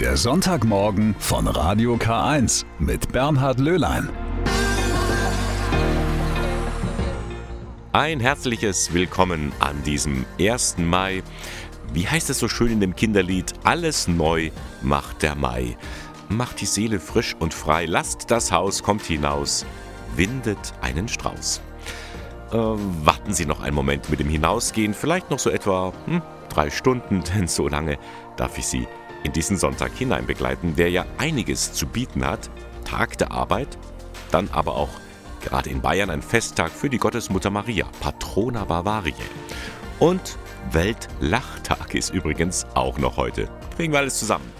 Der Sonntagmorgen von Radio K1 mit Bernhard Löhlein. Ein herzliches Willkommen an diesem 1. Mai. Wie heißt es so schön in dem Kinderlied? Alles neu macht der Mai. Macht die Seele frisch und frei, lasst das Haus, kommt hinaus, windet einen Strauß. Äh, warten Sie noch einen Moment mit dem Hinausgehen, vielleicht noch so etwa hm, drei Stunden, denn so lange darf ich Sie in diesen Sonntag hinein begleiten, der ja einiges zu bieten hat. Tag der Arbeit, dann aber auch gerade in Bayern ein Festtag für die Gottesmutter Maria, Patrona Bavariae. Und Weltlachtag ist übrigens auch noch heute. Bringen wir alles zusammen.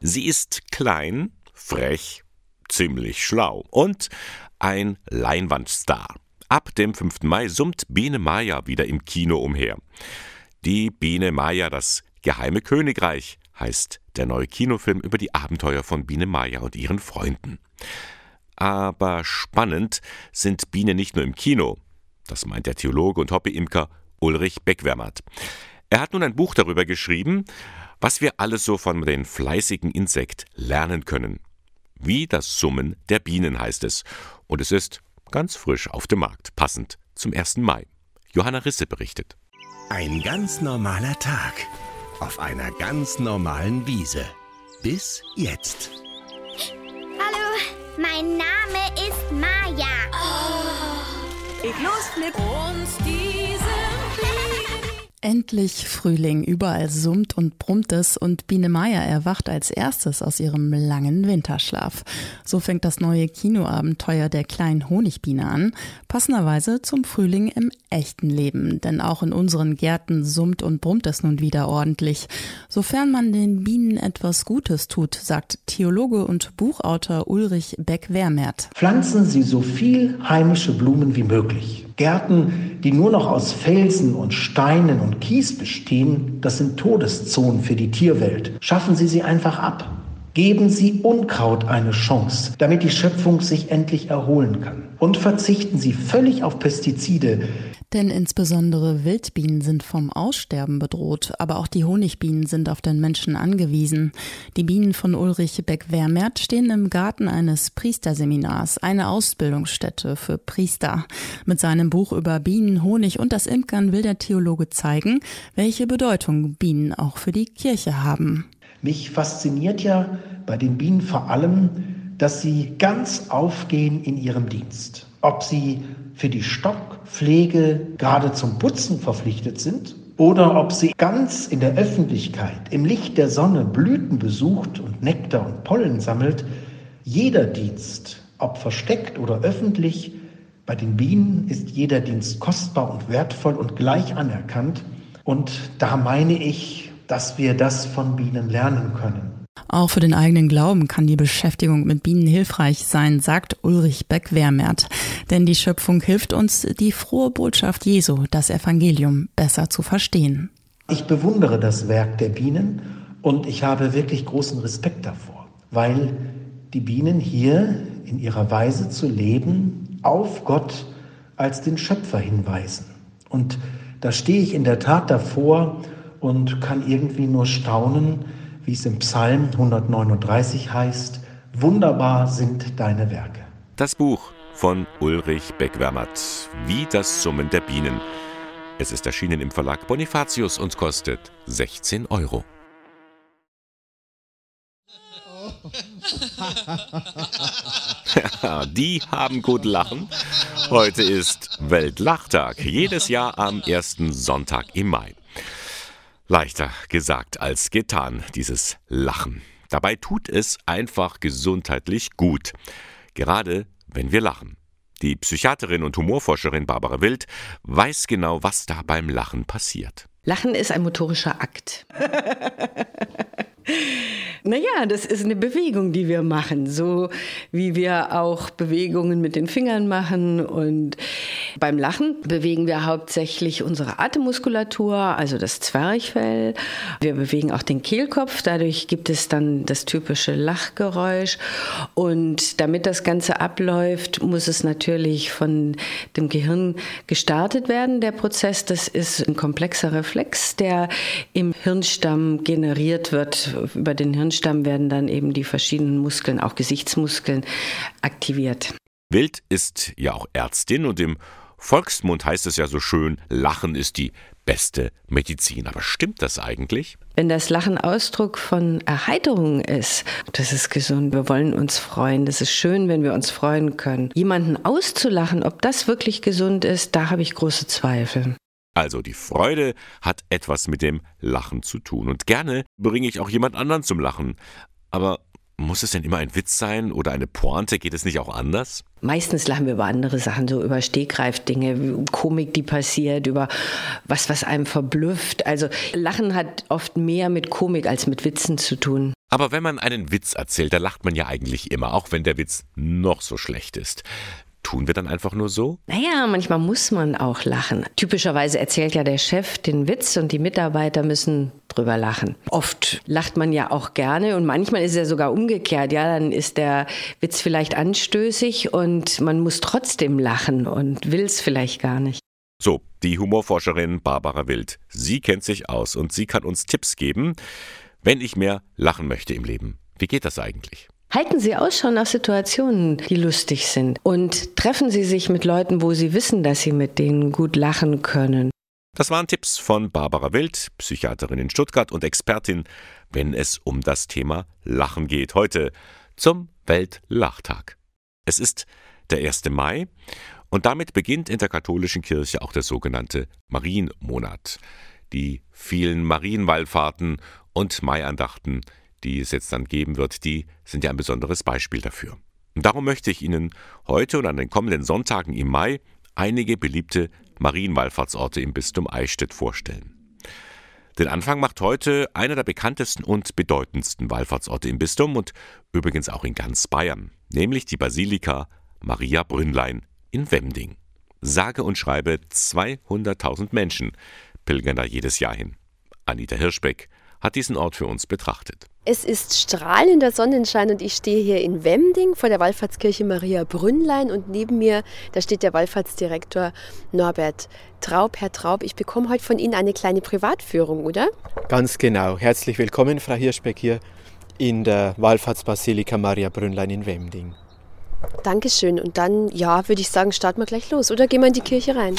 Sie ist klein, frech, ziemlich schlau und ein Leinwandstar. Ab dem 5. Mai summt Biene Maya wieder im Kino umher. Die Biene Maya, das geheime Königreich, heißt der neue Kinofilm über die Abenteuer von Biene Maya und ihren Freunden. Aber spannend sind Bienen nicht nur im Kino. Das meint der Theologe und Hobbyimker Ulrich Beckwärmert. Er hat nun ein Buch darüber geschrieben, was wir alles so von den fleißigen Insekt lernen können. Wie das Summen der Bienen heißt es. Und es ist Ganz frisch auf dem Markt, passend zum 1. Mai. Johanna Risse berichtet. Ein ganz normaler Tag auf einer ganz normalen Wiese. Bis jetzt. Hallo, mein Name ist Maja. Oh. Ich los, Flip. Und diese Endlich Frühling, überall summt und brummt es und Biene Meier erwacht als erstes aus ihrem langen Winterschlaf. So fängt das neue Kinoabenteuer der kleinen Honigbiene an, passenderweise zum Frühling im echten Leben, denn auch in unseren Gärten summt und brummt es nun wieder ordentlich. Sofern man den Bienen etwas Gutes tut, sagt Theologe und Buchautor Ulrich Beck-Wermert. Pflanzen Sie so viel heimische Blumen wie möglich. Gärten, die nur noch aus Felsen und Steinen und Kies bestehen, das sind Todeszonen für die Tierwelt. Schaffen Sie sie einfach ab. Geben Sie Unkraut eine Chance, damit die Schöpfung sich endlich erholen kann. Und verzichten Sie völlig auf Pestizide, denn insbesondere Wildbienen sind vom Aussterben bedroht, aber auch die Honigbienen sind auf den Menschen angewiesen. Die Bienen von Ulrich Beck-Wermert stehen im Garten eines Priesterseminars, eine Ausbildungsstätte für Priester. Mit seinem Buch über Bienen, Honig und das Imkern will der Theologe zeigen, welche Bedeutung Bienen auch für die Kirche haben. Mich fasziniert ja bei den Bienen vor allem, dass sie ganz aufgehen in ihrem Dienst. Ob sie für die Stockpflege gerade zum Putzen verpflichtet sind oder ob sie ganz in der Öffentlichkeit im Licht der Sonne Blüten besucht und Nektar und Pollen sammelt, jeder Dienst, ob versteckt oder öffentlich, bei den Bienen ist jeder Dienst kostbar und wertvoll und gleich anerkannt. Und da meine ich, dass wir das von Bienen lernen können. Auch für den eigenen Glauben kann die Beschäftigung mit Bienen hilfreich sein, sagt Ulrich Beck-Wermert. Denn die Schöpfung hilft uns, die frohe Botschaft Jesu, das Evangelium, besser zu verstehen. Ich bewundere das Werk der Bienen und ich habe wirklich großen Respekt davor, weil die Bienen hier in ihrer Weise zu leben auf Gott als den Schöpfer hinweisen. Und da stehe ich in der Tat davor und kann irgendwie nur staunen, wie es im Psalm 139 heißt, wunderbar sind deine Werke. Das Buch von Ulrich Beckwärmert, Wie das Summen der Bienen. Es ist erschienen im Verlag Bonifatius und kostet 16 Euro. Ja, die haben gut lachen. Heute ist Weltlachtag, jedes Jahr am ersten Sonntag im Mai. Leichter gesagt als getan, dieses Lachen. Dabei tut es einfach gesundheitlich gut. Gerade wenn wir lachen. Die Psychiaterin und Humorforscherin Barbara Wild weiß genau, was da beim Lachen passiert. Lachen ist ein motorischer Akt. Naja, das ist eine Bewegung, die wir machen, so wie wir auch Bewegungen mit den Fingern machen. Und beim Lachen bewegen wir hauptsächlich unsere Atemmuskulatur, also das Zwerchfell. Wir bewegen auch den Kehlkopf, dadurch gibt es dann das typische Lachgeräusch. Und damit das Ganze abläuft, muss es natürlich von dem Gehirn gestartet werden, der Prozess. Das ist ein komplexer Reflex, der im Hirnstamm generiert wird über den Hirnstamm werden dann eben die verschiedenen Muskeln, auch Gesichtsmuskeln, aktiviert. Wild ist ja auch Ärztin und im Volksmund heißt es ja so schön, Lachen ist die beste Medizin. Aber stimmt das eigentlich? Wenn das Lachen Ausdruck von Erheiterung ist, das ist gesund. Wir wollen uns freuen. Das ist schön, wenn wir uns freuen können. Jemanden auszulachen, ob das wirklich gesund ist, da habe ich große Zweifel. Also die Freude hat etwas mit dem Lachen zu tun. Und gerne bringe ich auch jemand anderen zum Lachen. Aber muss es denn immer ein Witz sein oder eine Pointe? Geht es nicht auch anders? Meistens lachen wir über andere Sachen, so über Stegreifdinge, Komik, die passiert, über was, was einem verblüfft. Also Lachen hat oft mehr mit Komik als mit Witzen zu tun. Aber wenn man einen Witz erzählt, da lacht man ja eigentlich immer, auch wenn der Witz noch so schlecht ist. Tun wir dann einfach nur so? Naja, manchmal muss man auch lachen. Typischerweise erzählt ja der Chef den Witz und die Mitarbeiter müssen drüber lachen. Oft lacht man ja auch gerne und manchmal ist es ja sogar umgekehrt. Ja, dann ist der Witz vielleicht anstößig und man muss trotzdem lachen und will es vielleicht gar nicht. So, die Humorforscherin Barbara Wild. Sie kennt sich aus und sie kann uns Tipps geben, wenn ich mehr lachen möchte im Leben. Wie geht das eigentlich? Halten Sie Ausschau nach Situationen, die lustig sind und treffen Sie sich mit Leuten, wo Sie wissen, dass Sie mit denen gut lachen können. Das waren Tipps von Barbara Wild, Psychiaterin in Stuttgart und Expertin, wenn es um das Thema Lachen geht. Heute zum Weltlachtag. Es ist der 1. Mai und damit beginnt in der katholischen Kirche auch der sogenannte Marienmonat. Die vielen Marienwallfahrten und Maiandachten die es jetzt dann geben wird, die sind ja ein besonderes Beispiel dafür. Und darum möchte ich Ihnen heute und an den kommenden Sonntagen im Mai einige beliebte Marienwallfahrtsorte im Bistum Eichstätt vorstellen. Den Anfang macht heute einer der bekanntesten und bedeutendsten Wallfahrtsorte im Bistum und übrigens auch in ganz Bayern, nämlich die Basilika Maria Brünnlein in Wemding. Sage und schreibe 200.000 Menschen pilgern da jedes Jahr hin. Anita Hirschbeck hat diesen Ort für uns betrachtet. Es ist strahlender Sonnenschein und ich stehe hier in Wemding vor der Wallfahrtskirche Maria Brünnlein und neben mir, da steht der Wallfahrtsdirektor Norbert Traub. Herr Traub, ich bekomme heute von Ihnen eine kleine Privatführung, oder? Ganz genau. Herzlich willkommen, Frau Hirschbeck, hier in der Wallfahrtsbasilika Maria Brünnlein in Wemding. Dankeschön. Und dann, ja, würde ich sagen, starten wir gleich los, oder gehen wir in die Kirche rein?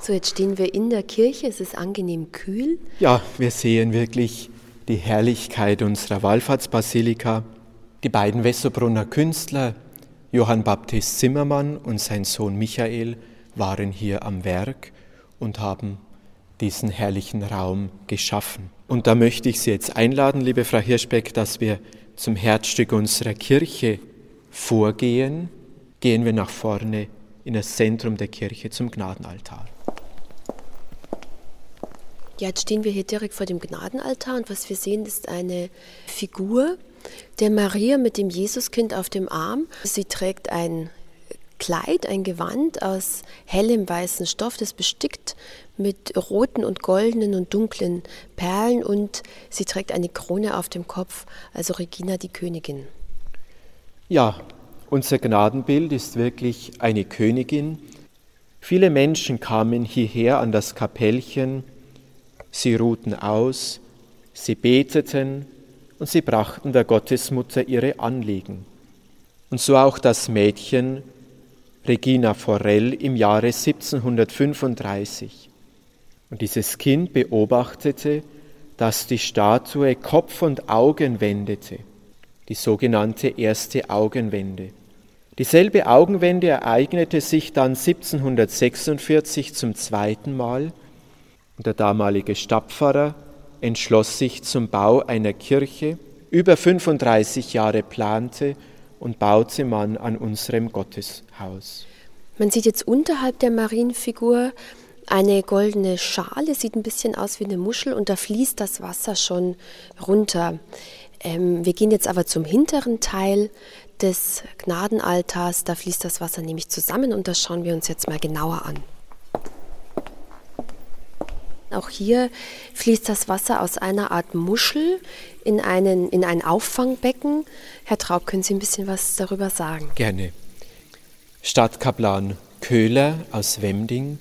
So, jetzt stehen wir in der Kirche, es ist angenehm kühl. Ja, wir sehen wirklich die Herrlichkeit unserer Wallfahrtsbasilika. Die beiden Wessobrunner Künstler, Johann Baptist Zimmermann und sein Sohn Michael, waren hier am Werk und haben diesen herrlichen Raum geschaffen. Und da möchte ich Sie jetzt einladen, liebe Frau Hirschbeck, dass wir zum Herzstück unserer Kirche vorgehen. Gehen wir nach vorne in das Zentrum der Kirche zum Gnadenaltar. Ja, jetzt stehen wir hier direkt vor dem Gnadenaltar und was wir sehen, ist eine Figur der Maria mit dem Jesuskind auf dem Arm. Sie trägt ein Kleid, ein Gewand aus hellem weißen Stoff, das bestickt mit roten und goldenen und dunklen Perlen und sie trägt eine Krone auf dem Kopf, also Regina die Königin. Ja, unser Gnadenbild ist wirklich eine Königin. Viele Menschen kamen hierher an das Kapellchen sie ruhten aus, sie beteten und sie brachten der Gottesmutter ihre Anliegen. Und so auch das Mädchen Regina Forell im Jahre 1735. Und dieses Kind beobachtete, dass die Statue Kopf und Augen wendete, die sogenannte erste Augenwende. Dieselbe Augenwende ereignete sich dann 1746 zum zweiten Mal der damalige Stadtpfarrer entschloss sich zum Bau einer Kirche, über 35 Jahre plante und baute man an unserem Gotteshaus. Man sieht jetzt unterhalb der Marienfigur eine goldene Schale, sieht ein bisschen aus wie eine Muschel und da fließt das Wasser schon runter. Ähm, wir gehen jetzt aber zum hinteren Teil des Gnadenaltars, da fließt das Wasser nämlich zusammen und das schauen wir uns jetzt mal genauer an. Auch hier fließt das Wasser aus einer Art Muschel in, einen, in ein Auffangbecken. Herr Traub, können Sie ein bisschen was darüber sagen? Gerne. Stadtkaplan Köhler aus Wemding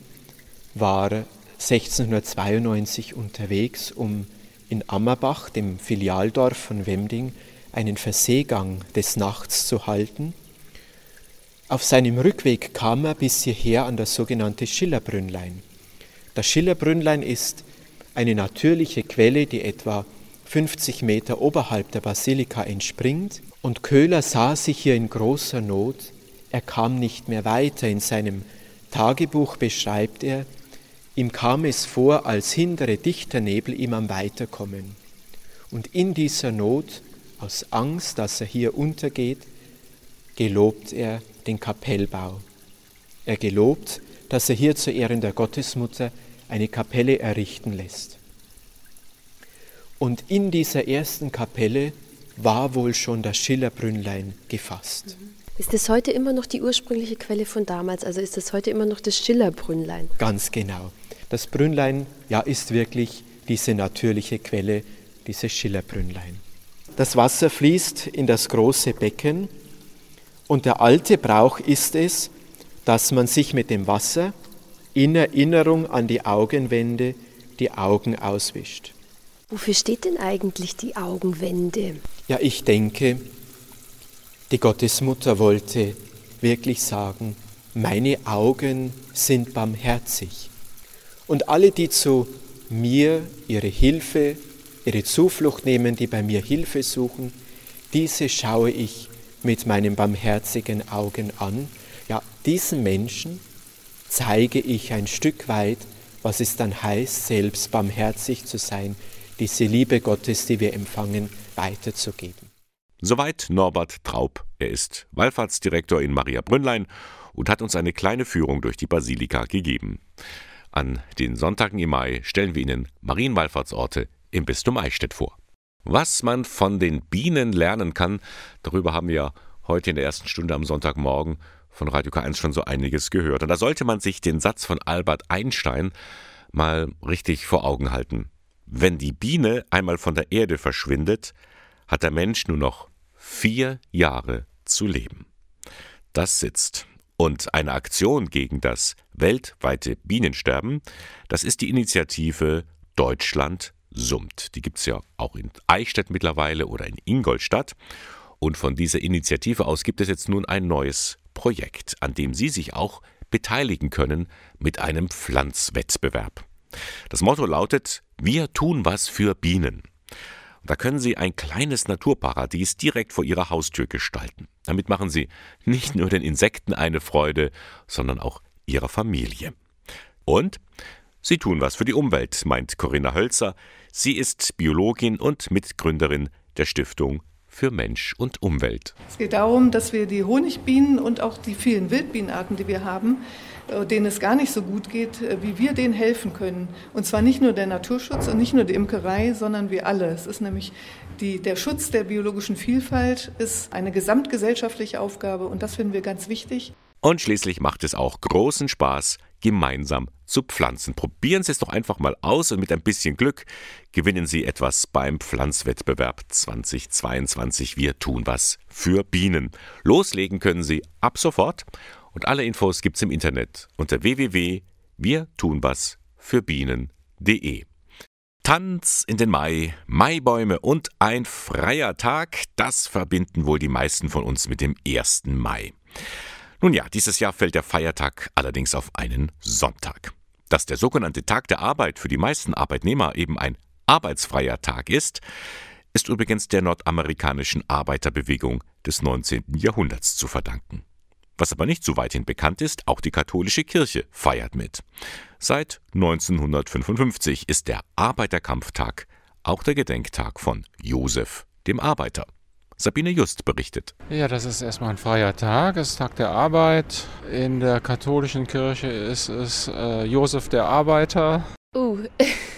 war 1692 unterwegs, um in Ammerbach, dem Filialdorf von Wemding, einen Verseegang des Nachts zu halten. Auf seinem Rückweg kam er bis hierher an das sogenannte Schillerbrünnlein. Das Schillerbrünnlein ist eine natürliche Quelle, die etwa 50 Meter oberhalb der Basilika entspringt. Und Köhler sah sich hier in großer Not. Er kam nicht mehr weiter. In seinem Tagebuch beschreibt er, ihm kam es vor, als hindere dichter Nebel ihm am Weiterkommen. Und in dieser Not, aus Angst, dass er hier untergeht, gelobt er den Kapellbau. Er gelobt, dass er hier zu Ehren der Gottesmutter eine Kapelle errichten lässt. Und in dieser ersten Kapelle war wohl schon das Schillerbrünnlein gefasst. Ist das heute immer noch die ursprüngliche Quelle von damals? Also ist das heute immer noch das Schillerbrünnlein? Ganz genau. Das Brünnlein ja, ist wirklich diese natürliche Quelle, dieses Schillerbrünnlein. Das Wasser fließt in das große Becken und der alte Brauch ist es, dass man sich mit dem Wasser in Erinnerung an die Augenwände die Augen auswischt. Wofür steht denn eigentlich die Augenwände? Ja, ich denke, die Gottesmutter wollte wirklich sagen, meine Augen sind barmherzig. Und alle, die zu mir ihre Hilfe, ihre Zuflucht nehmen, die bei mir Hilfe suchen, diese schaue ich mit meinen barmherzigen Augen an. Ja, diesen Menschen zeige ich ein Stück weit, was es dann heißt, selbst barmherzig zu sein, diese Liebe Gottes, die wir empfangen, weiterzugeben. Soweit Norbert Traub. Er ist Wallfahrtsdirektor in Maria Brünnlein und hat uns eine kleine Führung durch die Basilika gegeben. An den Sonntagen im Mai stellen wir Ihnen Marienwallfahrtsorte im Bistum Eichstätt vor. Was man von den Bienen lernen kann, darüber haben wir heute in der ersten Stunde am Sonntagmorgen von Radio K1 schon so einiges gehört. Und da sollte man sich den Satz von Albert Einstein mal richtig vor Augen halten. Wenn die Biene einmal von der Erde verschwindet, hat der Mensch nur noch vier Jahre zu leben. Das sitzt. Und eine Aktion gegen das weltweite Bienensterben, das ist die Initiative Deutschland summt. Die gibt es ja auch in Eichstätt mittlerweile oder in Ingolstadt. Und von dieser Initiative aus gibt es jetzt nun ein neues Projekt, an dem Sie sich auch beteiligen können mit einem Pflanzwettbewerb. Das Motto lautet, wir tun was für Bienen. Da können Sie ein kleines Naturparadies direkt vor Ihrer Haustür gestalten. Damit machen Sie nicht nur den Insekten eine Freude, sondern auch Ihrer Familie. Und Sie tun was für die Umwelt, meint Corinna Hölzer. Sie ist Biologin und Mitgründerin der Stiftung für Mensch und Umwelt. Es geht darum, dass wir die Honigbienen und auch die vielen Wildbienenarten, die wir haben, äh, denen es gar nicht so gut geht, äh, wie wir denen helfen können. Und zwar nicht nur der Naturschutz und nicht nur die Imkerei, sondern wir alle. Es ist nämlich die, der Schutz der biologischen Vielfalt ist eine gesamtgesellschaftliche Aufgabe und das finden wir ganz wichtig. Und schließlich macht es auch großen Spaß, gemeinsam zu pflanzen. Probieren Sie es doch einfach mal aus und mit ein bisschen Glück gewinnen Sie etwas beim Pflanzwettbewerb 2022. Wir tun was für Bienen. Loslegen können Sie ab sofort und alle Infos gibt's im Internet unter www.wirtunwasfürbienen.de. Tanz in den Mai, Maibäume und ein freier Tag, das verbinden wohl die meisten von uns mit dem 1. Mai. Nun ja, dieses Jahr fällt der Feiertag allerdings auf einen Sonntag. Dass der sogenannte Tag der Arbeit für die meisten Arbeitnehmer eben ein arbeitsfreier Tag ist, ist übrigens der nordamerikanischen Arbeiterbewegung des 19. Jahrhunderts zu verdanken. Was aber nicht so weithin bekannt ist, auch die katholische Kirche feiert mit. Seit 1955 ist der Arbeiterkampftag auch der Gedenktag von Josef, dem Arbeiter. Sabine Just berichtet. Ja, das ist erstmal ein freier Tag, es ist Tag der Arbeit. In der katholischen Kirche ist es äh, Josef der Arbeiter. Uh,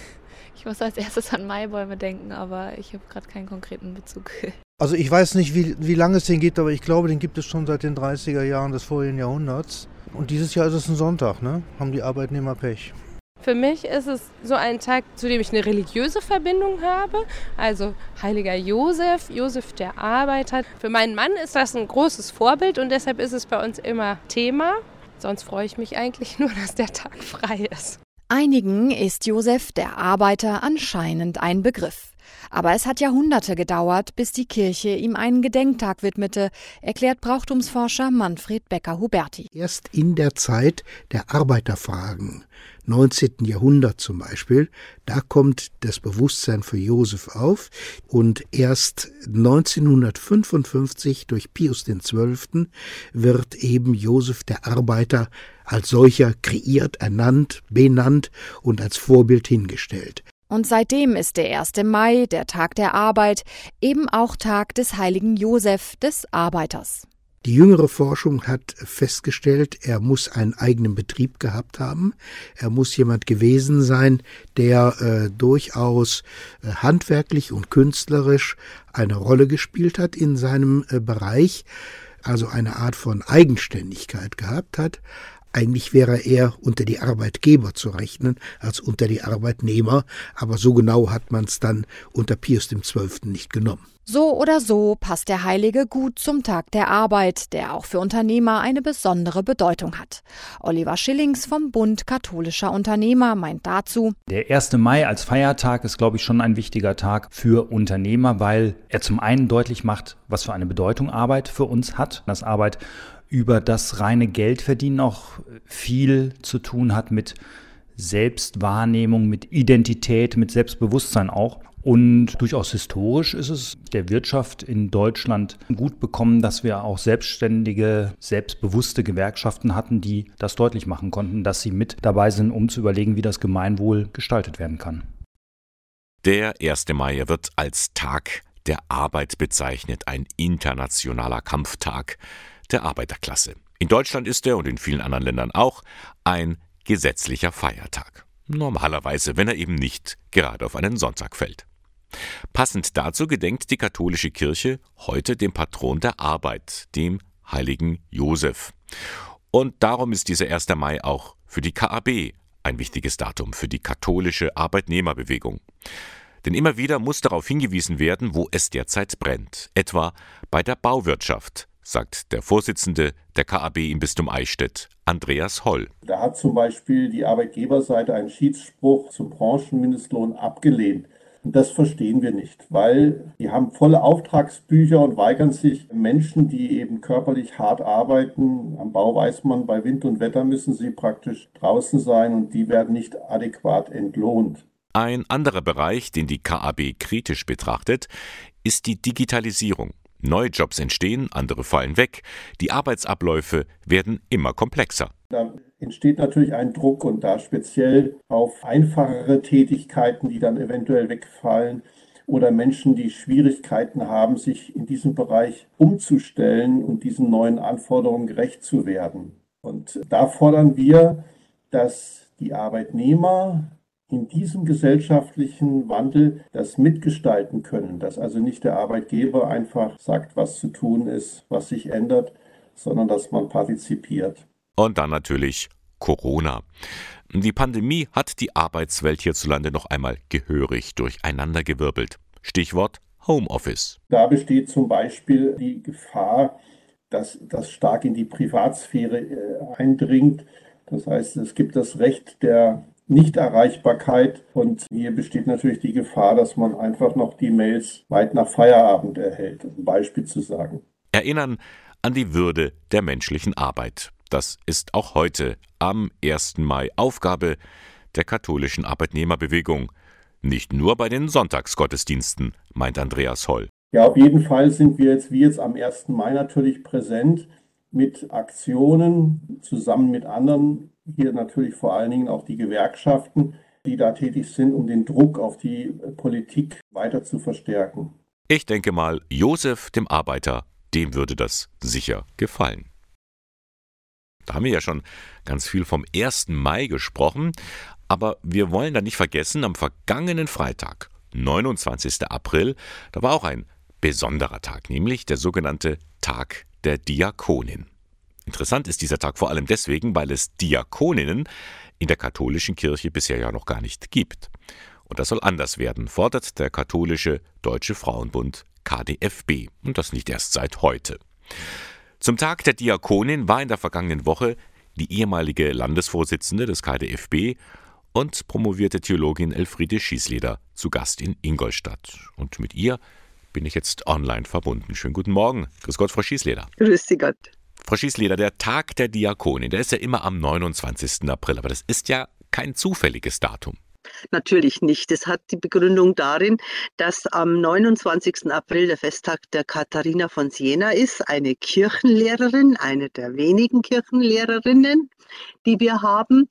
ich muss als erstes an Maibäume denken, aber ich habe gerade keinen konkreten Bezug. Also ich weiß nicht, wie, wie lange es den gibt, aber ich glaube, den gibt es schon seit den 30er Jahren des vorigen Jahrhunderts. Und dieses Jahr ist es ein Sonntag, ne? Haben die Arbeitnehmer Pech. Für mich ist es so ein Tag, zu dem ich eine religiöse Verbindung habe. Also heiliger Josef, Josef der Arbeiter. Für meinen Mann ist das ein großes Vorbild und deshalb ist es bei uns immer Thema. Sonst freue ich mich eigentlich nur, dass der Tag frei ist. Einigen ist Josef der Arbeiter anscheinend ein Begriff. Aber es hat Jahrhunderte gedauert, bis die Kirche ihm einen Gedenktag widmete, erklärt Brauchtumsforscher Manfred Becker-Huberti. Erst in der Zeit der Arbeiterfragen, 19. Jahrhundert zum Beispiel, da kommt das Bewusstsein für Josef auf und erst 1955 durch Pius XII. wird eben Josef der Arbeiter als solcher kreiert, ernannt, benannt und als Vorbild hingestellt. Und seitdem ist der 1. Mai, der Tag der Arbeit, eben auch Tag des heiligen Josef, des Arbeiters. Die jüngere Forschung hat festgestellt, er muss einen eigenen Betrieb gehabt haben. Er muss jemand gewesen sein, der äh, durchaus äh, handwerklich und künstlerisch eine Rolle gespielt hat in seinem äh, Bereich, also eine Art von Eigenständigkeit gehabt hat, eigentlich wäre er unter die Arbeitgeber zu rechnen als unter die Arbeitnehmer, aber so genau hat man es dann unter Pius XII. nicht genommen. So oder so passt der Heilige gut zum Tag der Arbeit, der auch für Unternehmer eine besondere Bedeutung hat. Oliver Schillings vom Bund katholischer Unternehmer meint dazu, Der 1. Mai als Feiertag ist, glaube ich, schon ein wichtiger Tag für Unternehmer, weil er zum einen deutlich macht, was für eine Bedeutung Arbeit für uns hat, dass Arbeit über das reine Geldverdienen auch viel zu tun hat mit Selbstwahrnehmung, mit Identität, mit Selbstbewusstsein auch. Und durchaus historisch ist es der Wirtschaft in Deutschland gut bekommen, dass wir auch selbstständige, selbstbewusste Gewerkschaften hatten, die das deutlich machen konnten, dass sie mit dabei sind, um zu überlegen, wie das Gemeinwohl gestaltet werden kann. Der 1. Mai wird als Tag der Arbeit bezeichnet, ein internationaler Kampftag der Arbeiterklasse. In Deutschland ist er und in vielen anderen Ländern auch ein gesetzlicher Feiertag. Normalerweise, wenn er eben nicht gerade auf einen Sonntag fällt. Passend dazu gedenkt die katholische Kirche heute dem Patron der Arbeit, dem heiligen Josef. Und darum ist dieser 1. Mai auch für die KAB ein wichtiges Datum, für die katholische Arbeitnehmerbewegung. Denn immer wieder muss darauf hingewiesen werden, wo es derzeit brennt, etwa bei der Bauwirtschaft, sagt der Vorsitzende der KAB im Bistum Eichstätt, Andreas Holl. Da hat zum Beispiel die Arbeitgeberseite einen Schiedsspruch zum Branchenmindestlohn abgelehnt. Das verstehen wir nicht, weil die haben volle Auftragsbücher und weigern sich Menschen, die eben körperlich hart arbeiten. Am Bau weiß man, bei Wind und Wetter müssen sie praktisch draußen sein und die werden nicht adäquat entlohnt. Ein anderer Bereich, den die KAB kritisch betrachtet, ist die Digitalisierung. Neue Jobs entstehen, andere fallen weg, die Arbeitsabläufe werden immer komplexer. Da entsteht natürlich ein Druck und da speziell auf einfachere Tätigkeiten, die dann eventuell wegfallen oder Menschen, die Schwierigkeiten haben, sich in diesem Bereich umzustellen und diesen neuen Anforderungen gerecht zu werden. Und da fordern wir, dass die Arbeitnehmer in diesem gesellschaftlichen Wandel das mitgestalten können, dass also nicht der Arbeitgeber einfach sagt, was zu tun ist, was sich ändert, sondern dass man partizipiert. Und dann natürlich Corona. Die Pandemie hat die Arbeitswelt hierzulande noch einmal gehörig durcheinandergewirbelt. Stichwort Homeoffice. Da besteht zum Beispiel die Gefahr, dass das stark in die Privatsphäre äh, eindringt. Das heißt, es gibt das Recht der Nichterreichbarkeit. Und hier besteht natürlich die Gefahr, dass man einfach noch die Mails weit nach Feierabend erhält, um ein Beispiel zu sagen. Erinnern an die Würde der menschlichen Arbeit. Das ist auch heute am 1. Mai Aufgabe der katholischen Arbeitnehmerbewegung. Nicht nur bei den Sonntagsgottesdiensten, meint Andreas Holl. Ja, auf jeden Fall sind wir jetzt wie jetzt am 1. Mai natürlich präsent mit Aktionen zusammen mit anderen hier natürlich vor allen Dingen auch die Gewerkschaften, die da tätig sind, um den Druck auf die Politik weiter zu verstärken. Ich denke mal, Josef, dem Arbeiter, dem würde das sicher gefallen. Da haben wir ja schon ganz viel vom 1. Mai gesprochen, aber wir wollen da nicht vergessen, am vergangenen Freitag, 29. April, da war auch ein besonderer Tag, nämlich der sogenannte Tag der Diakonin. Interessant ist dieser Tag vor allem deswegen, weil es Diakoninnen in der katholischen Kirche bisher ja noch gar nicht gibt. Und das soll anders werden, fordert der katholische Deutsche Frauenbund KDFB. Und das nicht erst seit heute. Zum Tag der Diakonin war in der vergangenen Woche die ehemalige Landesvorsitzende des KDFB und promovierte Theologin Elfriede Schießleder zu Gast in Ingolstadt. Und mit ihr bin ich jetzt online verbunden. Schönen guten Morgen. Grüß Gott, Frau Schießleder. Grüß Sie Gott. Frau Schießleder, der Tag der Diakonin, der ist ja immer am 29. April, aber das ist ja kein zufälliges Datum. Natürlich nicht. Es hat die Begründung darin, dass am 29. April der Festtag der Katharina von Siena ist, eine Kirchenlehrerin, eine der wenigen Kirchenlehrerinnen, die wir haben.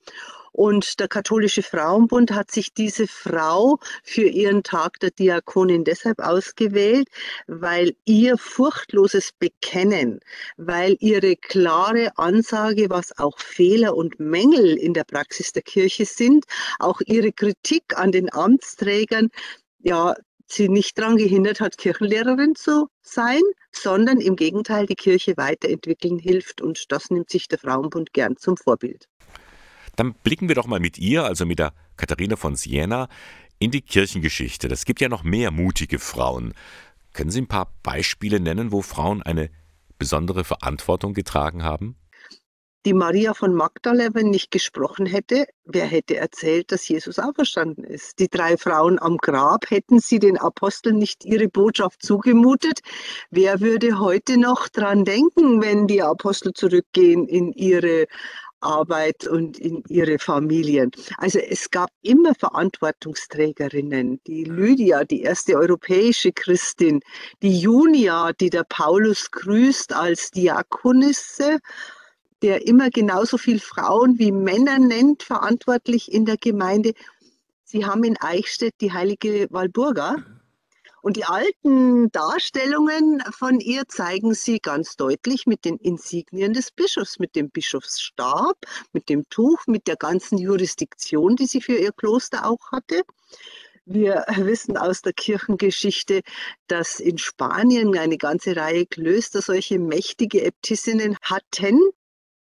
Und der Katholische Frauenbund hat sich diese Frau für ihren Tag der Diakonin deshalb ausgewählt, weil ihr furchtloses Bekennen, weil ihre klare Ansage, was auch Fehler und Mängel in der Praxis der Kirche sind, auch ihre Kritik an den Amtsträgern, ja, sie nicht daran gehindert hat, Kirchenlehrerin zu sein, sondern im Gegenteil die Kirche weiterentwickeln hilft. Und das nimmt sich der Frauenbund gern zum Vorbild. Dann blicken wir doch mal mit ihr, also mit der Katharina von Siena, in die Kirchengeschichte. Es gibt ja noch mehr mutige Frauen. Können Sie ein paar Beispiele nennen, wo Frauen eine besondere Verantwortung getragen haben? Die Maria von Magdala, wenn nicht gesprochen hätte, wer hätte erzählt, dass Jesus auferstanden ist? Die drei Frauen am Grab, hätten sie den Aposteln nicht ihre Botschaft zugemutet? Wer würde heute noch dran denken, wenn die Apostel zurückgehen in ihre Arbeit und in ihre Familien. Also es gab immer Verantwortungsträgerinnen. Die Lydia, die erste europäische Christin, die Junia, die der Paulus grüßt als Diakonisse, der immer genauso viel Frauen wie Männer nennt, verantwortlich in der Gemeinde. Sie haben in Eichstätt die heilige Walburga und die alten Darstellungen von ihr zeigen sie ganz deutlich mit den Insignien des Bischofs, mit dem Bischofsstab, mit dem Tuch, mit der ganzen Jurisdiktion, die sie für ihr Kloster auch hatte. Wir wissen aus der Kirchengeschichte, dass in Spanien eine ganze Reihe Klöster solche mächtige Äbtissinnen hatten,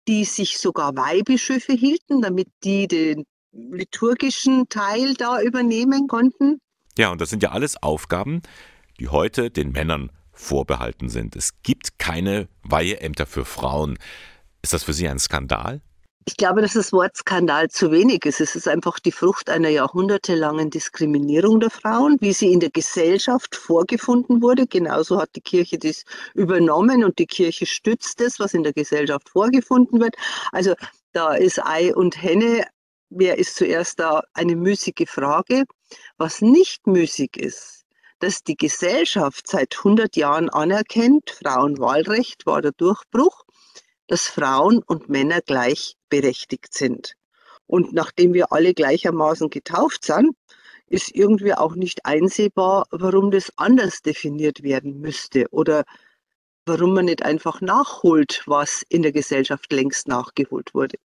die sich sogar Weihbischöfe hielten, damit die den liturgischen Teil da übernehmen konnten. Ja, und das sind ja alles Aufgaben, die heute den Männern vorbehalten sind. Es gibt keine Weiheämter für Frauen. Ist das für Sie ein Skandal? Ich glaube, dass das Wort Skandal zu wenig ist. Es ist einfach die Frucht einer jahrhundertelangen Diskriminierung der Frauen, wie sie in der Gesellschaft vorgefunden wurde. Genauso hat die Kirche das übernommen und die Kirche stützt es, was in der Gesellschaft vorgefunden wird. Also da ist Ei und Henne wer ist zuerst da, eine müßige Frage. Was nicht müßig ist, dass die Gesellschaft seit 100 Jahren anerkennt, Frauenwahlrecht war der Durchbruch, dass Frauen und Männer gleichberechtigt sind. Und nachdem wir alle gleichermaßen getauft sind, ist irgendwie auch nicht einsehbar, warum das anders definiert werden müsste oder warum man nicht einfach nachholt, was in der Gesellschaft längst nachgeholt wurde.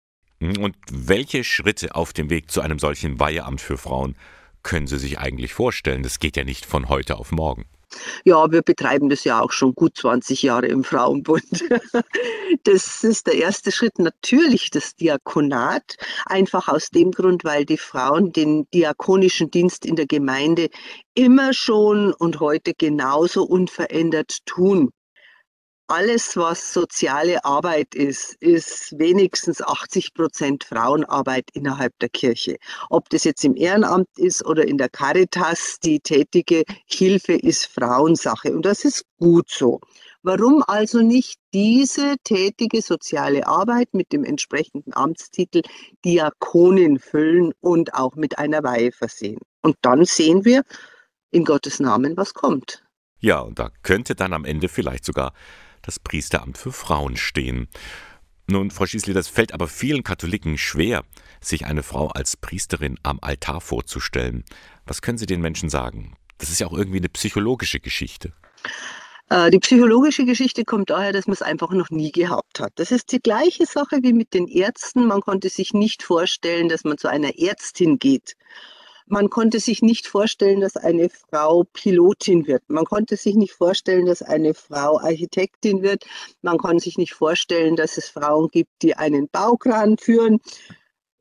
Und welche Schritte auf dem Weg zu einem solchen Weiheamt für Frauen können Sie sich eigentlich vorstellen? Das geht ja nicht von heute auf morgen. Ja, wir betreiben das ja auch schon gut 20 Jahre im Frauenbund. Das ist der erste Schritt natürlich das Diakonat, einfach aus dem Grund, weil die Frauen den diakonischen Dienst in der Gemeinde immer schon und heute genauso unverändert tun alles, was soziale Arbeit ist, ist wenigstens 80 Prozent Frauenarbeit innerhalb der Kirche. Ob das jetzt im Ehrenamt ist oder in der Caritas, die tätige Hilfe ist Frauensache. Und das ist gut so. Warum also nicht diese tätige soziale Arbeit mit dem entsprechenden Amtstitel Diakonin füllen und auch mit einer Weihe versehen? Und dann sehen wir in Gottes Namen, was kommt. Ja, und da könnte dann am Ende vielleicht sogar das Priesteramt für Frauen stehen. Nun, Frau Schießli, das fällt aber vielen Katholiken schwer, sich eine Frau als Priesterin am Altar vorzustellen. Was können Sie den Menschen sagen? Das ist ja auch irgendwie eine psychologische Geschichte. Äh, die psychologische Geschichte kommt daher, dass man es einfach noch nie gehabt hat. Das ist die gleiche Sache wie mit den Ärzten. Man konnte sich nicht vorstellen, dass man zu einer Ärztin geht man konnte sich nicht vorstellen, dass eine Frau Pilotin wird. Man konnte sich nicht vorstellen, dass eine Frau Architektin wird. Man konnte sich nicht vorstellen, dass es Frauen gibt, die einen Baukran führen.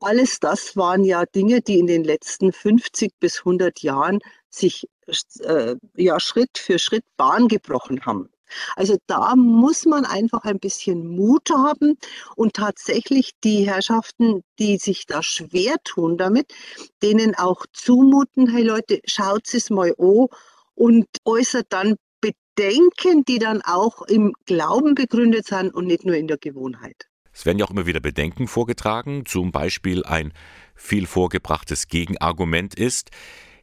Alles das waren ja Dinge, die in den letzten 50 bis 100 Jahren sich äh, ja, Schritt für Schritt Bahn gebrochen haben. Also da muss man einfach ein bisschen Mut haben und tatsächlich die Herrschaften, die sich da schwer tun damit, denen auch zumuten, hey Leute, schaut es mal an und äußert dann Bedenken, die dann auch im Glauben begründet sind und nicht nur in der Gewohnheit. Es werden ja auch immer wieder Bedenken vorgetragen, zum Beispiel ein viel vorgebrachtes Gegenargument ist,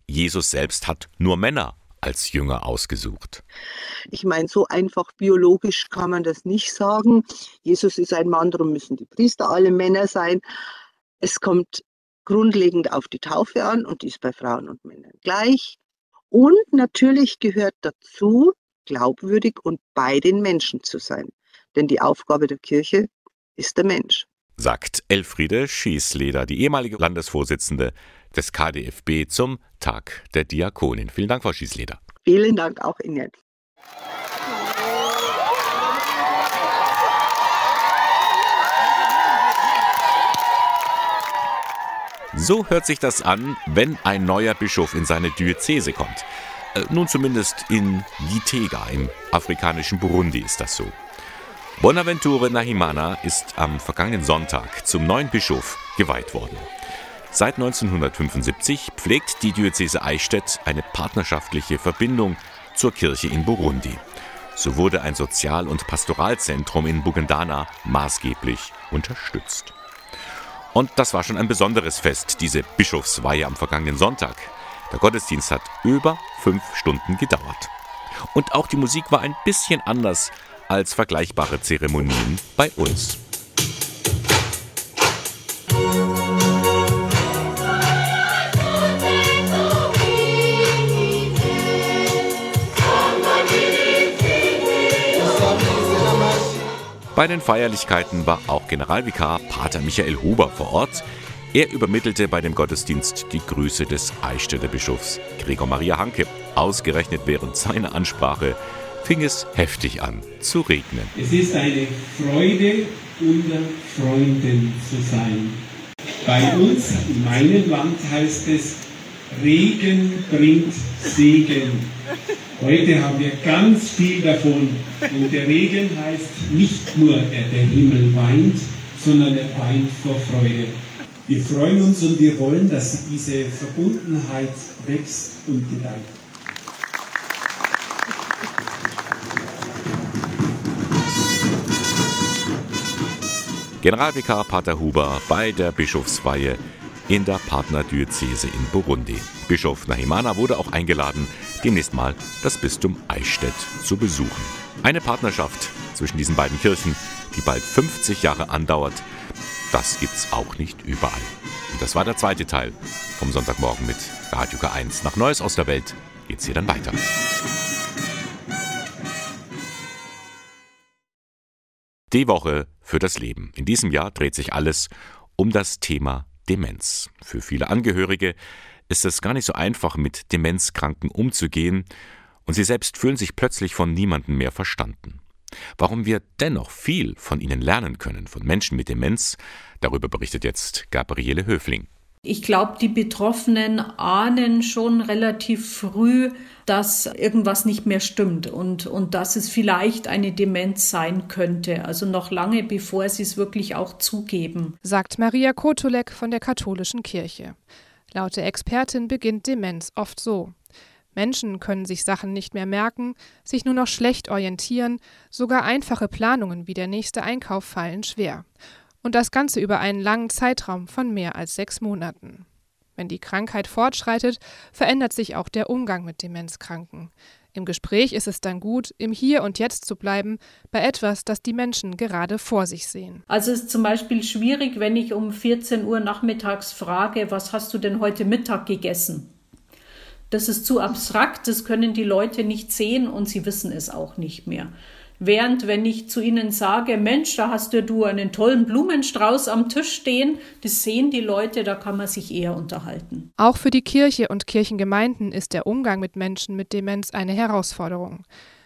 Jesus selbst hat nur Männer als Jünger ausgesucht. Ich meine, so einfach biologisch kann man das nicht sagen. Jesus ist ein Mann, darum müssen die Priester alle Männer sein. Es kommt grundlegend auf die Taufe an und die ist bei Frauen und Männern gleich. Und natürlich gehört dazu, glaubwürdig und bei den Menschen zu sein. Denn die Aufgabe der Kirche ist der Mensch. Sagt Elfriede Schießleder, die ehemalige Landesvorsitzende des KDFB zum Tag der Diakonin. Vielen Dank, Frau Schießleder. Vielen Dank auch Ihnen. So hört sich das an, wenn ein neuer Bischof in seine Diözese kommt. Äh, nun zumindest in Gitega im afrikanischen Burundi ist das so. Bonaventure Nahimana ist am vergangenen Sonntag zum neuen Bischof geweiht worden. Seit 1975 pflegt die Diözese Eichstätt eine partnerschaftliche Verbindung zur Kirche in Burundi. So wurde ein Sozial- und Pastoralzentrum in Bugandana maßgeblich unterstützt. Und das war schon ein besonderes Fest, diese Bischofsweihe am vergangenen Sonntag. Der Gottesdienst hat über fünf Stunden gedauert. Und auch die Musik war ein bisschen anders als vergleichbare Zeremonien bei uns. Bei den Feierlichkeiten war auch Generalvikar Pater Michael Huber vor Ort. Er übermittelte bei dem Gottesdienst die Grüße des Eichstätter Bischofs Gregor Maria Hanke. Ausgerechnet während seiner Ansprache fing es heftig an zu regnen. Es ist eine Freude, unter Freunden zu sein. Bei uns, in meinem Land, heißt es, Regen bringt Segen. Heute haben wir ganz viel davon. Und der Regen heißt nicht nur, der Himmel weint, sondern er weint vor Freude. Wir freuen uns und wir wollen, dass diese Verbundenheit wächst und gedeiht. Generalvikar Pater Huber bei der Bischofsweihe in der Partnerdiözese in Burundi. Bischof Nahimana wurde auch eingeladen, demnächst mal das Bistum Eichstätt zu besuchen. Eine Partnerschaft zwischen diesen beiden Kirchen, die bald 50 Jahre andauert, das gibt's auch nicht überall. Und das war der zweite Teil vom Sonntagmorgen mit Radio K1. Nach Neues aus der Welt geht's hier dann weiter. Die Woche für das Leben. In diesem Jahr dreht sich alles um das Thema Demenz. Für viele Angehörige ist es gar nicht so einfach, mit Demenzkranken umzugehen, und sie selbst fühlen sich plötzlich von niemandem mehr verstanden. Warum wir dennoch viel von ihnen lernen können, von Menschen mit Demenz, darüber berichtet jetzt Gabriele Höfling. Ich glaube, die Betroffenen ahnen schon relativ früh, dass irgendwas nicht mehr stimmt und, und dass es vielleicht eine Demenz sein könnte. Also noch lange bevor sie es wirklich auch zugeben. Sagt Maria Kotulek von der Katholischen Kirche. Laut der Expertin beginnt Demenz oft so. Menschen können sich Sachen nicht mehr merken, sich nur noch schlecht orientieren, sogar einfache Planungen wie der nächste Einkauf fallen schwer. Und das Ganze über einen langen Zeitraum von mehr als sechs Monaten. Wenn die Krankheit fortschreitet, verändert sich auch der Umgang mit Demenzkranken. Im Gespräch ist es dann gut, im Hier und Jetzt zu bleiben, bei etwas, das die Menschen gerade vor sich sehen. Also es ist zum Beispiel schwierig, wenn ich um 14 Uhr nachmittags frage, was hast du denn heute Mittag gegessen? Das ist zu abstrakt, das können die Leute nicht sehen und sie wissen es auch nicht mehr. Während wenn ich zu ihnen sage, Mensch, da hast du einen tollen Blumenstrauß am Tisch stehen, das sehen die Leute, da kann man sich eher unterhalten. Auch für die Kirche und Kirchengemeinden ist der Umgang mit Menschen mit Demenz eine Herausforderung.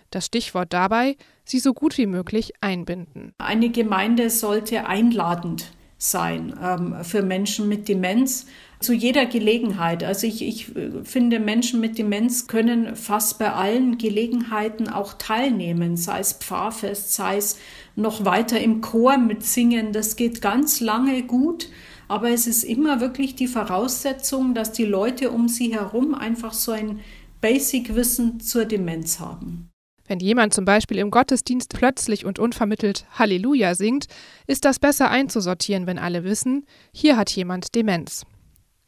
Das Stichwort dabei, sie so gut wie möglich einbinden. Eine Gemeinde sollte einladend sein ähm, für Menschen mit Demenz zu jeder Gelegenheit. Also ich, ich finde, Menschen mit Demenz können fast bei allen Gelegenheiten auch teilnehmen, sei es Pfarrfest, sei es noch weiter im Chor mitsingen. Das geht ganz lange gut. Aber es ist immer wirklich die Voraussetzung, dass die Leute um sie herum einfach so ein Basic-Wissen zur Demenz haben. Wenn jemand zum Beispiel im Gottesdienst plötzlich und unvermittelt Halleluja singt, ist das besser einzusortieren, wenn alle wissen, hier hat jemand Demenz.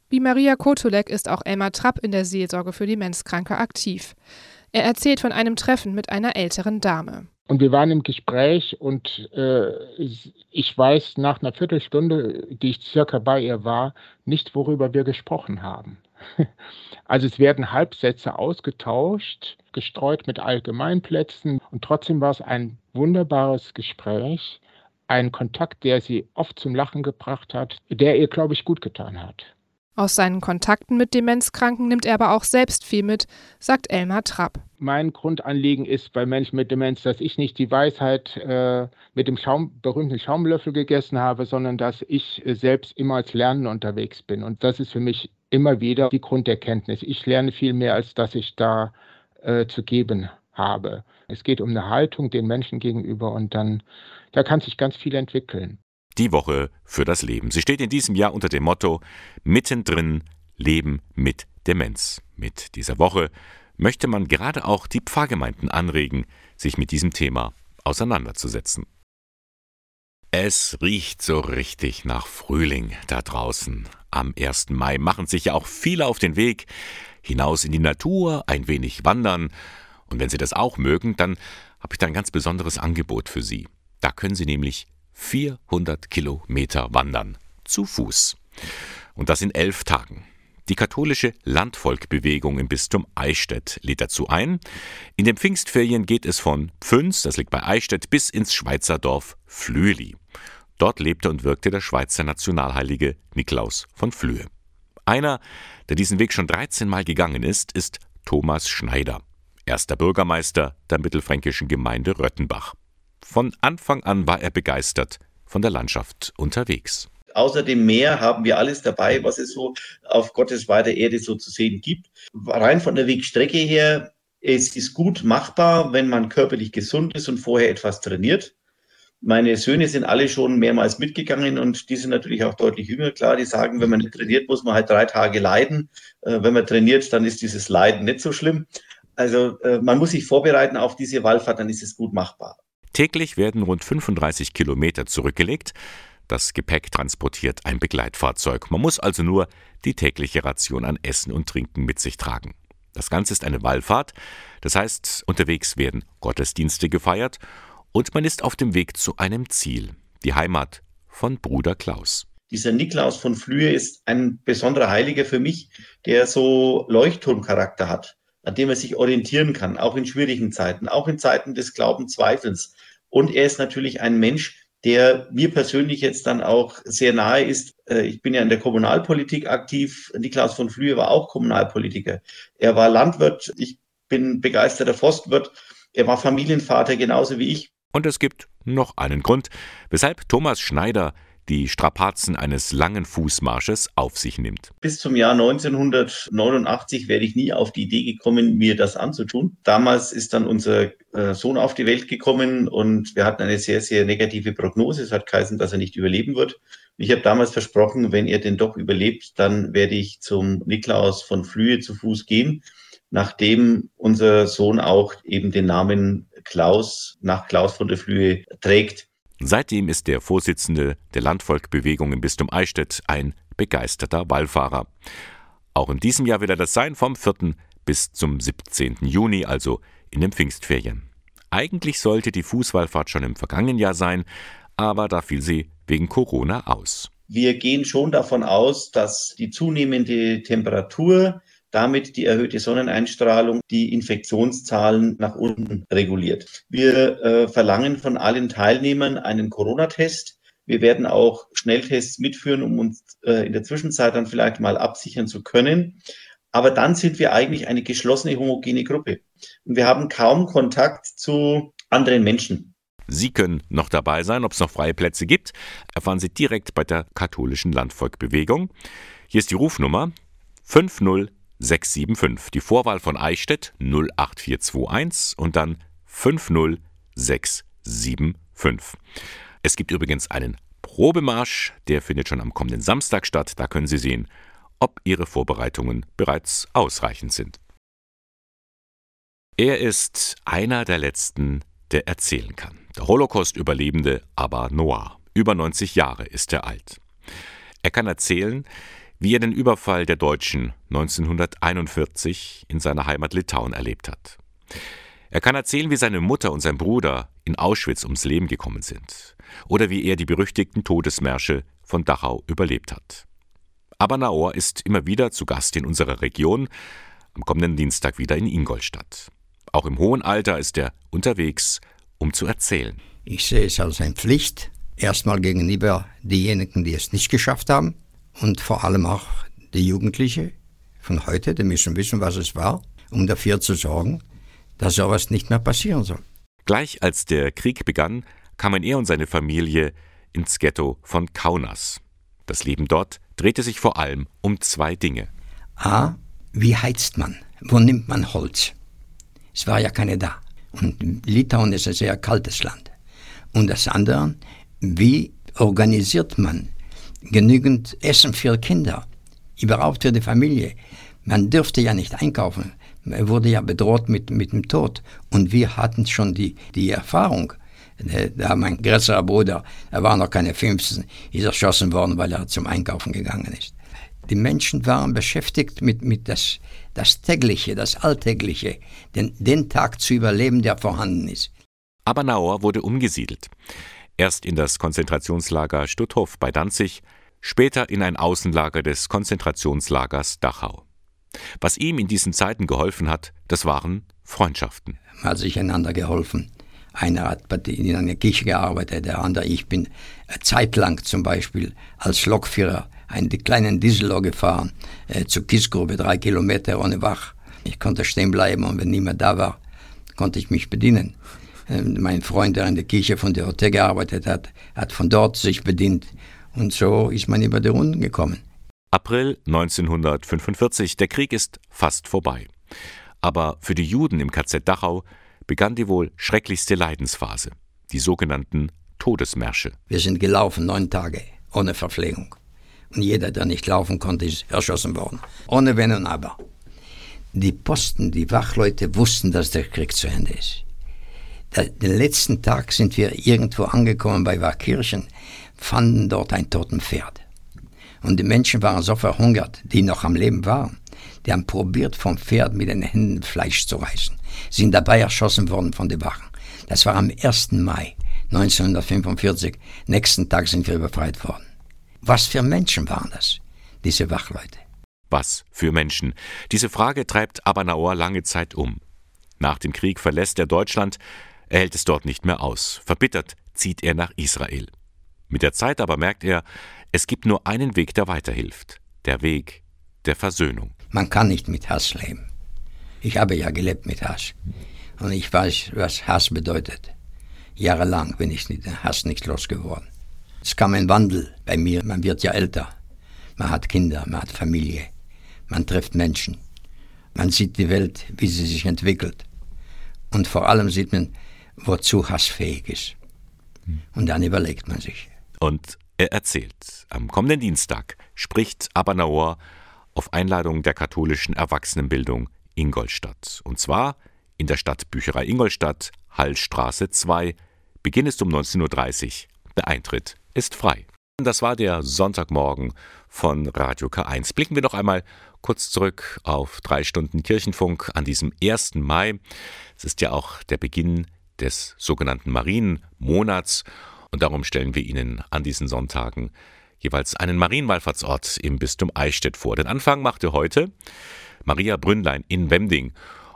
Wie Maria Kotulek ist auch Elmar Trapp in der Seelsorge für Demenzkranke aktiv. Er erzählt von einem Treffen mit einer älteren Dame. Und wir waren im Gespräch und äh, ich weiß nach einer Viertelstunde, die ich circa bei ihr war, nicht, worüber wir gesprochen haben. Also es werden Halbsätze ausgetauscht, gestreut mit Allgemeinplätzen und trotzdem war es ein wunderbares Gespräch, ein Kontakt, der sie oft zum Lachen gebracht hat, der ihr, glaube ich, gut getan hat. Aus seinen Kontakten mit Demenzkranken nimmt er aber auch selbst viel mit, sagt Elmar Trapp. Mein Grundanliegen ist bei Menschen mit Demenz, dass ich nicht die Weisheit äh, mit dem Schaum, berühmten Schaumlöffel gegessen habe, sondern dass ich äh, selbst immer als Lernender unterwegs bin. Und das ist für mich immer wieder die Grunderkenntnis. Ich lerne viel mehr, als dass ich da äh, zu geben habe. Es geht um eine Haltung den Menschen gegenüber und dann, da kann sich ganz viel entwickeln. Die Woche für das Leben. Sie steht in diesem Jahr unter dem Motto Mittendrin Leben mit Demenz. Mit dieser Woche möchte man gerade auch die Pfarrgemeinden anregen, sich mit diesem Thema auseinanderzusetzen. Es riecht so richtig nach Frühling da draußen. Am 1. Mai machen sich ja auch viele auf den Weg hinaus in die Natur, ein wenig wandern. Und wenn Sie das auch mögen, dann habe ich da ein ganz besonderes Angebot für Sie. Da können Sie nämlich 400 Kilometer wandern. Zu Fuß. Und das in elf Tagen. Die katholische Landvolkbewegung im Bistum Eichstätt lädt dazu ein. In den Pfingstferien geht es von Pfünz, das liegt bei Eichstätt, bis ins Schweizer Dorf Flüeli. Dort lebte und wirkte der Schweizer Nationalheilige Niklaus von Flühe. Einer, der diesen Weg schon 13 Mal gegangen ist, ist Thomas Schneider, erster Bürgermeister der mittelfränkischen Gemeinde Röttenbach. Von Anfang an war er begeistert von der Landschaft unterwegs. Außer dem Meer haben wir alles dabei, was es so auf Gottes weiter Erde so zu sehen gibt. Rein von der Wegstrecke her, es ist gut machbar, wenn man körperlich gesund ist und vorher etwas trainiert. Meine Söhne sind alle schon mehrmals mitgegangen und die sind natürlich auch deutlich jünger. Klar, die sagen, wenn man nicht trainiert, muss man halt drei Tage leiden. Äh, wenn man trainiert, dann ist dieses Leiden nicht so schlimm. Also äh, man muss sich vorbereiten auf diese Wallfahrt, dann ist es gut machbar. Täglich werden rund 35 Kilometer zurückgelegt. Das Gepäck transportiert ein Begleitfahrzeug. Man muss also nur die tägliche Ration an Essen und Trinken mit sich tragen. Das Ganze ist eine Wallfahrt, das heißt, unterwegs werden Gottesdienste gefeiert und man ist auf dem Weg zu einem Ziel, die Heimat von Bruder Klaus. Dieser Niklaus von Flühe ist ein besonderer Heiliger für mich, der so Leuchtturmcharakter hat an dem er sich orientieren kann, auch in schwierigen Zeiten, auch in Zeiten des Glaubenzweifels. Und er ist natürlich ein Mensch, der mir persönlich jetzt dann auch sehr nahe ist. Äh, ich bin ja in der Kommunalpolitik aktiv. Niklaus von Flühe war auch Kommunalpolitiker. Er war Landwirt. Ich bin begeisterter Forstwirt. Er war Familienvater genauso wie ich. Und es gibt noch einen Grund, weshalb Thomas Schneider die Strapazen eines langen Fußmarsches auf sich nimmt. Bis zum Jahr 1989 wäre ich nie auf die Idee gekommen, mir das anzutun. Damals ist dann unser äh, Sohn auf die Welt gekommen und wir hatten eine sehr, sehr negative Prognose. Es hat geheißen, dass er nicht überleben wird. Ich habe damals versprochen, wenn er denn doch überlebt, dann werde ich zum Niklaus von Flühe zu Fuß gehen, nachdem unser Sohn auch eben den Namen Klaus nach Klaus von der Flühe trägt. Seitdem ist der Vorsitzende der Landvolkbewegung im Bistum Eichstätt ein begeisterter Wallfahrer. Auch in diesem Jahr will er das sein, vom 4. bis zum 17. Juni, also in den Pfingstferien. Eigentlich sollte die Fußwallfahrt schon im vergangenen Jahr sein, aber da fiel sie wegen Corona aus. Wir gehen schon davon aus, dass die zunehmende Temperatur damit die erhöhte Sonneneinstrahlung die Infektionszahlen nach unten reguliert. Wir äh, verlangen von allen Teilnehmern einen Corona-Test. Wir werden auch Schnelltests mitführen, um uns äh, in der Zwischenzeit dann vielleicht mal absichern zu können. Aber dann sind wir eigentlich eine geschlossene homogene Gruppe. Und wir haben kaum Kontakt zu anderen Menschen. Sie können noch dabei sein, ob es noch freie Plätze gibt, erfahren Sie direkt bei der katholischen Landvolkbewegung. Hier ist die Rufnummer 50675, die Vorwahl von Eichstätt 08421 und dann 50675. Es gibt übrigens einen Probemarsch, der findet schon am kommenden Samstag statt. Da können Sie sehen, ob Ihre Vorbereitungen bereits ausreichend sind. Er ist einer der letzten, der erzählen kann. Der Holocaust-Überlebende Abba Noah. Über 90 Jahre ist er alt. Er kann erzählen, wie er den Überfall der Deutschen 1941 in seiner Heimat Litauen erlebt hat. Er kann erzählen, wie seine Mutter und sein Bruder in Auschwitz ums Leben gekommen sind oder wie er die berüchtigten Todesmärsche von Dachau überlebt hat. Aber Naor ist immer wieder zu Gast in unserer Region, am kommenden Dienstag wieder in Ingolstadt. Auch im hohen Alter ist er unterwegs, um zu erzählen. Ich sehe es als eine Pflicht, erstmal gegenüber denjenigen, die es nicht geschafft haben und vor allem auch die Jugendlichen von heute, die müssen wissen, was es war, um dafür zu sorgen, dass sowas nicht mehr passieren soll. Gleich als der Krieg begann, kamen er und seine Familie ins Ghetto von Kaunas. Das Leben dort drehte sich vor allem um zwei Dinge. A. Wie heizt man? Wo nimmt man Holz? Es war ja keine da. Und Litauen ist ein sehr kaltes Land. Und das andere, wie organisiert man genügend Essen für Kinder, überhaupt für die Familie? Man dürfte ja nicht einkaufen. Er wurde ja bedroht mit, mit dem Tod. Und wir hatten schon die, die Erfahrung. Äh, da mein größerer Bruder, er war noch keine 15, ist erschossen worden, weil er zum Einkaufen gegangen ist. Die Menschen waren beschäftigt mit, mit das, das tägliche, das alltägliche, den, den Tag zu überleben, der vorhanden ist. Aber Naur wurde umgesiedelt. Erst in das Konzentrationslager Stutthof bei Danzig, später in ein Außenlager des Konzentrationslagers Dachau. Was ihm in diesen Zeiten geholfen hat, das waren Freundschaften. Man hat sich einander geholfen. Einer hat in einer Kirche gearbeitet, der andere, ich bin zeitlang zum Beispiel als Lokführer einen kleinen Diesel gefahren, äh, zur Kiesgrube, drei Kilometer ohne Wach. Ich konnte stehen bleiben und wenn niemand da war, konnte ich mich bedienen. Äh, mein Freund, der in der Kirche von der Hotel gearbeitet hat, hat von dort sich bedient. Und so ist man über die Runden gekommen. April 1945, der Krieg ist fast vorbei. Aber für die Juden im KZ Dachau begann die wohl schrecklichste Leidensphase, die sogenannten Todesmärsche. Wir sind gelaufen neun Tage ohne Verpflegung. Und jeder, der nicht laufen konnte, ist erschossen worden. Ohne Wenn und Aber. Die Posten, die Wachleute wussten, dass der Krieg zu Ende ist. Den letzten Tag sind wir irgendwo angekommen bei Wachkirchen, fanden dort ein toten Pferd. Und die Menschen waren so verhungert, die noch am Leben waren. Die haben probiert, vom Pferd mit den Händen Fleisch zu reißen. Sind dabei erschossen worden von den Wachen. Das war am 1. Mai 1945. Nächsten Tag sind wir befreit worden. Was für Menschen waren das, diese Wachleute? Was für Menschen? Diese Frage treibt Abenauer lange Zeit um. Nach dem Krieg verlässt er Deutschland, er hält es dort nicht mehr aus. Verbittert zieht er nach Israel. Mit der Zeit aber merkt er, es gibt nur einen Weg, der weiterhilft. Der Weg der Versöhnung. Man kann nicht mit Hass leben. Ich habe ja gelebt mit Hass. Und ich weiß, was Hass bedeutet. Jahrelang bin ich den Hass nicht losgeworden. Es kam ein Wandel bei mir. Man wird ja älter. Man hat Kinder, man hat Familie. Man trifft Menschen. Man sieht die Welt, wie sie sich entwickelt. Und vor allem sieht man, wozu Hass fähig ist. Und dann überlegt man sich. Und er erzählt. Am kommenden Dienstag spricht Abenauer auf Einladung der katholischen Erwachsenenbildung Ingolstadt. Und zwar in der Stadtbücherei Ingolstadt, Hallstraße 2. Beginn ist um 19.30 Uhr. Der Eintritt ist frei. Das war der Sonntagmorgen von Radio K1. Blicken wir noch einmal kurz zurück auf drei Stunden Kirchenfunk an diesem 1. Mai. Es ist ja auch der Beginn des sogenannten Marienmonats und darum stellen wir Ihnen an diesen Sonntagen jeweils einen Marienwallfahrtsort im Bistum Eichstätt vor. Den Anfang machte heute Maria Brünnlein in Wemding.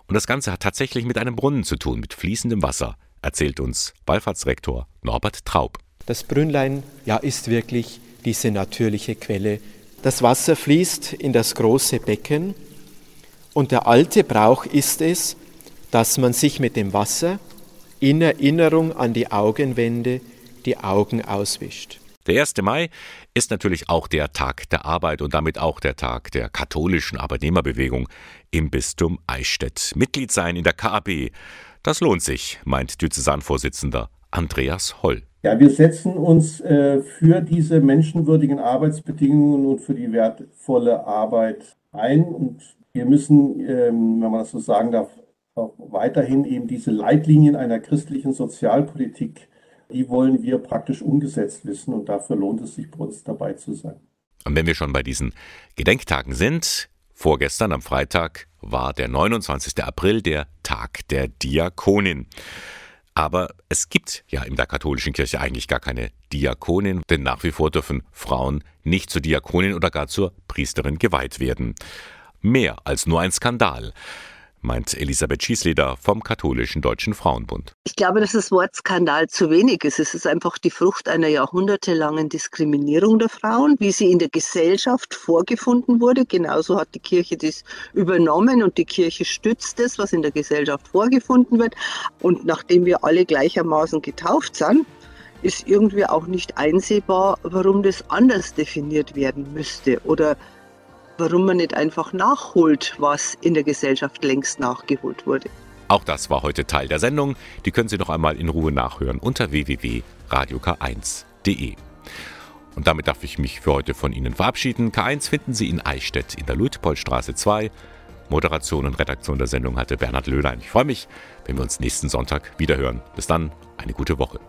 Und das Ganze hat tatsächlich mit einem Brunnen zu tun, mit fließendem Wasser, erzählt uns Wallfahrtsrektor Norbert Traub. Das Brünnlein ja ist wirklich diese natürliche Quelle. Das Wasser fließt in das große Becken und der alte Brauch ist es, dass man sich mit dem Wasser in Erinnerung an die Augenwände die Augen auswischt. Der 1. Mai ist natürlich auch der Tag der Arbeit und damit auch der Tag der katholischen Arbeitnehmerbewegung im Bistum Eichstätt. Mitglied sein in der KAB, das lohnt sich, meint Diözesanvorsitzender Andreas Holl. Ja, wir setzen uns äh, für diese menschenwürdigen Arbeitsbedingungen und für die wertvolle Arbeit ein. Und wir müssen, ähm, wenn man das so sagen darf, weiterhin eben diese Leitlinien einer christlichen Sozialpolitik die wollen wir praktisch umgesetzt wissen und dafür lohnt es sich, bei uns dabei zu sein. Und wenn wir schon bei diesen Gedenktagen sind, vorgestern am Freitag war der 29. April der Tag der Diakonin. Aber es gibt ja in der katholischen Kirche eigentlich gar keine Diakonin, denn nach wie vor dürfen Frauen nicht zur Diakonin oder gar zur Priesterin geweiht werden. Mehr als nur ein Skandal meint Elisabeth Schiesleder vom Katholischen Deutschen Frauenbund. Ich glaube, dass das Wort Skandal zu wenig ist. Es ist einfach die Frucht einer jahrhundertelangen Diskriminierung der Frauen, wie sie in der Gesellschaft vorgefunden wurde. Genauso hat die Kirche das übernommen und die Kirche stützt es, was in der Gesellschaft vorgefunden wird. Und nachdem wir alle gleichermaßen getauft sind, ist irgendwie auch nicht einsehbar, warum das anders definiert werden müsste oder warum man nicht einfach nachholt, was in der Gesellschaft längst nachgeholt wurde. Auch das war heute Teil der Sendung. Die können Sie noch einmal in Ruhe nachhören unter www.radiok1.de. Und damit darf ich mich für heute von Ihnen verabschieden. K1 finden Sie in Eichstätt in der Luitpoldstraße 2. Moderation und Redaktion der Sendung hatte Bernhard Löhlein. Ich freue mich, wenn wir uns nächsten Sonntag wiederhören. Bis dann, eine gute Woche.